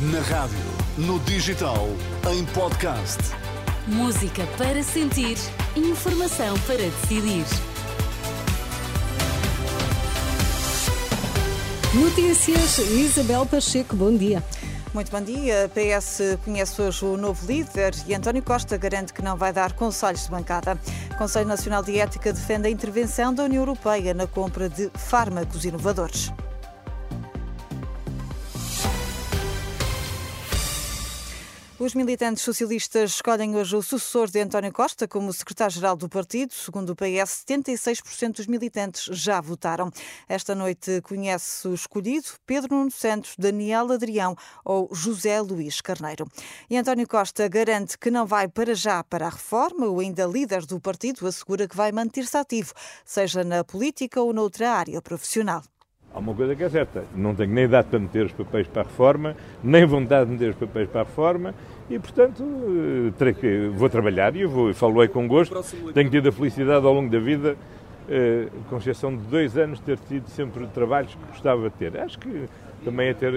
Na rádio, no digital, em podcast. Música para sentir, informação para decidir. Notícias, Isabel Pacheco, bom dia. Muito bom dia. A PS conhece hoje o novo líder e António Costa garante que não vai dar conselhos de bancada. O Conselho Nacional de Ética defende a intervenção da União Europeia na compra de fármacos inovadores. Os militantes socialistas escolhem hoje o sucessor de António Costa como secretário-geral do partido. Segundo o PS, 76% dos militantes já votaram. Esta noite conhece o escolhido Pedro Nuno Santos, Daniel Adrião ou José Luís Carneiro. E António Costa garante que não vai para já para a reforma. O ainda líder do partido assegura que vai manter-se ativo, seja na política ou noutra área profissional. Há uma coisa que é certa, não tenho nem idade para meter os papéis para a reforma, nem vontade de meter os papéis para a reforma e, portanto, eh, vou trabalhar e eu vou, falo aí com gosto. Tenho tido a felicidade ao longo da vida, eh, com exceção de dois anos, ter tido sempre trabalhos que gostava de ter. Acho que também é ter,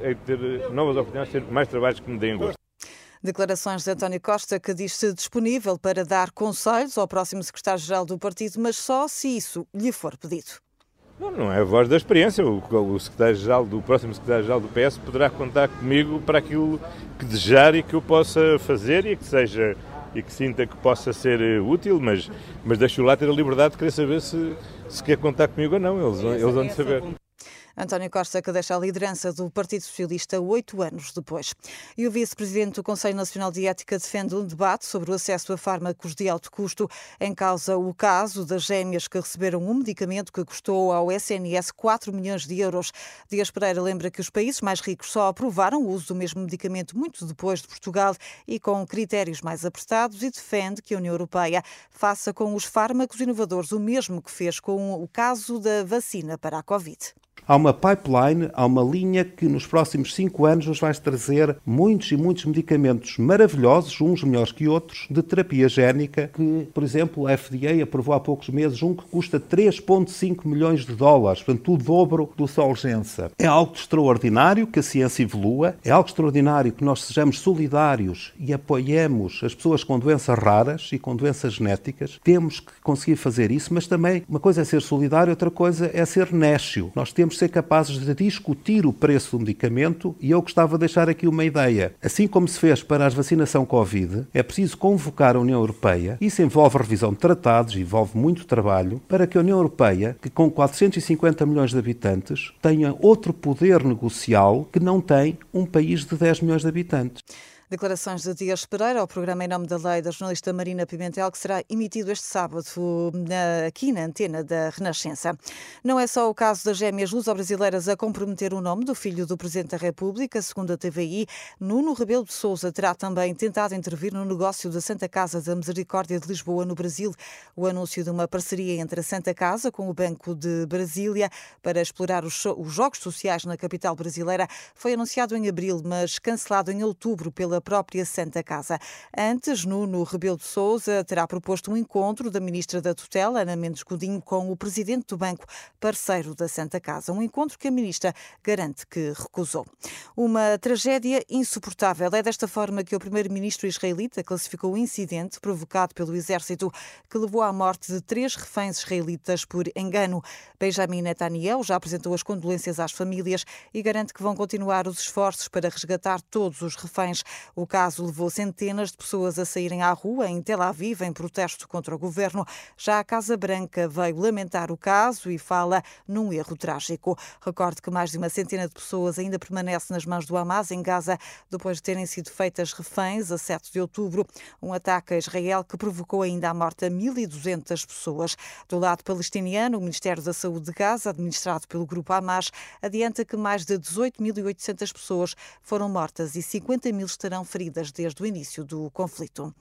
é ter novas oportunidades, ter mais trabalhos que me deem gosto. Declarações de António Costa, que diz-se disponível para dar conselhos ao próximo secretário-geral do partido, mas só se isso lhe for pedido. Não, não é a voz da experiência. O, o secretário-geral do próximo secretário-geral do PS poderá contar comigo para aquilo que desejar e que eu possa fazer e que seja e que sinta que possa ser eh, útil, mas, mas deixo lá ter a liberdade de querer saber se, se quer contar comigo ou não. Eles, eles vão de saber. António Costa, que deixa a liderança do Partido Socialista oito anos depois. E o vice-presidente do Conselho Nacional de Ética defende um debate sobre o acesso a fármacos de alto custo. Em causa o caso das gêmeas que receberam um medicamento que custou ao SNS 4 milhões de euros. Dias Pereira lembra que os países mais ricos só aprovaram o uso do mesmo medicamento muito depois de Portugal e com critérios mais apertados e defende que a União Europeia faça com os fármacos inovadores o mesmo que fez com o caso da vacina para a Covid. Há uma pipeline, há uma linha que nos próximos cinco anos nos vai trazer muitos e muitos medicamentos maravilhosos, uns melhores que outros, de terapia génica, que, por exemplo, a FDA aprovou há poucos meses um que custa 3,5 milhões de dólares, portanto, o dobro do Solgença. É algo extraordinário que a ciência evolua, é algo extraordinário que nós sejamos solidários e apoiemos as pessoas com doenças raras e com doenças genéticas. Temos que conseguir fazer isso, mas também uma coisa é ser solidário, outra coisa é ser néscio. Nós temos ser capazes de discutir o preço do medicamento e eu gostava de deixar aqui uma ideia. Assim como se fez para a vacinação Covid, é preciso convocar a União Europeia. Isso envolve revisão de tratados, envolve muito trabalho, para que a União Europeia, que com 450 milhões de habitantes, tenha outro poder negocial que não tem um país de 10 milhões de habitantes. Declarações de Dias Pereira ao programa Em Nome da Lei da jornalista Marina Pimentel, que será emitido este sábado aqui na antena da Renascença. Não é só o caso das gêmeas luso-brasileiras a comprometer o nome do filho do Presidente da República, segundo a TVI, Nuno Rebelo de Sousa terá também tentado intervir no negócio da Santa Casa da Misericórdia de Lisboa, no Brasil. O anúncio de uma parceria entre a Santa Casa com o Banco de Brasília para explorar os, os jogos sociais na capital brasileira foi anunciado em abril, mas cancelado em outubro pela própria Santa Casa. Antes, Nuno Rebelo de Sousa terá proposto um encontro da ministra da Tutela, Ana Mendes Godinho, com o presidente do banco, parceiro da Santa Casa. Um encontro que a ministra garante que recusou. Uma tragédia insuportável. É desta forma que o primeiro-ministro israelita classificou o incidente provocado pelo exército que levou à morte de três reféns israelitas por engano. Benjamin Netanyahu já apresentou as condolências às famílias e garante que vão continuar os esforços para resgatar todos os reféns. O caso levou centenas de pessoas a saírem à rua em Tel Aviv em protesto contra o governo. Já a Casa Branca veio lamentar o caso e fala num erro trágico. Recorde que mais de uma centena de pessoas ainda permanece nas mãos do Hamas em Gaza depois de terem sido feitas reféns a 7 de outubro. Um ataque a Israel que provocou ainda a morte a 1.200 pessoas. Do lado palestiniano, o Ministério da Saúde de Gaza, administrado pelo grupo Hamas, adianta que mais de 18.800 pessoas foram mortas e 50 mil estarão estarão feridas desde o início do conflito.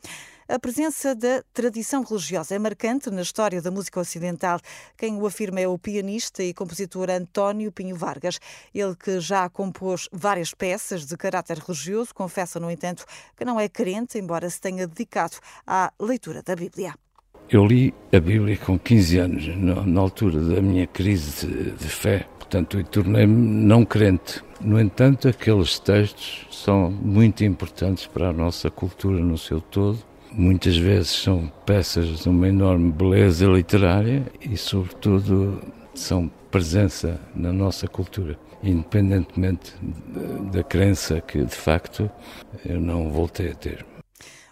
A presença da tradição religiosa é marcante na história da música ocidental. Quem o afirma é o pianista e compositor António Pinho Vargas. Ele que já compôs várias peças de caráter religioso, confessa, no entanto, que não é crente, embora se tenha dedicado à leitura da Bíblia. Eu li a Bíblia com 15 anos, na, altura da minha crise de fé, portanto, e tornei-me não crente. No entanto, aqueles textos são muito importantes para a nossa cultura no seu todo. Muitas vezes são peças de uma enorme beleza literária e, sobretudo, são presença na nossa cultura, independentemente da crença que, de facto, eu não voltei a ter.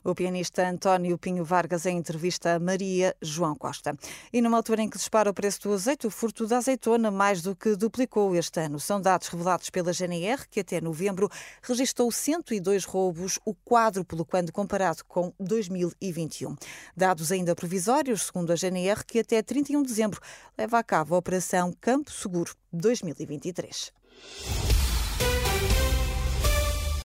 O pianista António Pinho Vargas em entrevista a Maria João Costa. E numa altura em que dispara o preço do azeite, o furto da azeitona mais do que duplicou este ano. São dados revelados pela GNR, que até novembro registrou 102 roubos, o quádruplo quando comparado com 2021. Dados ainda provisórios, segundo a GNR, que até 31 de dezembro leva a cabo a Operação Campo Seguro 2023.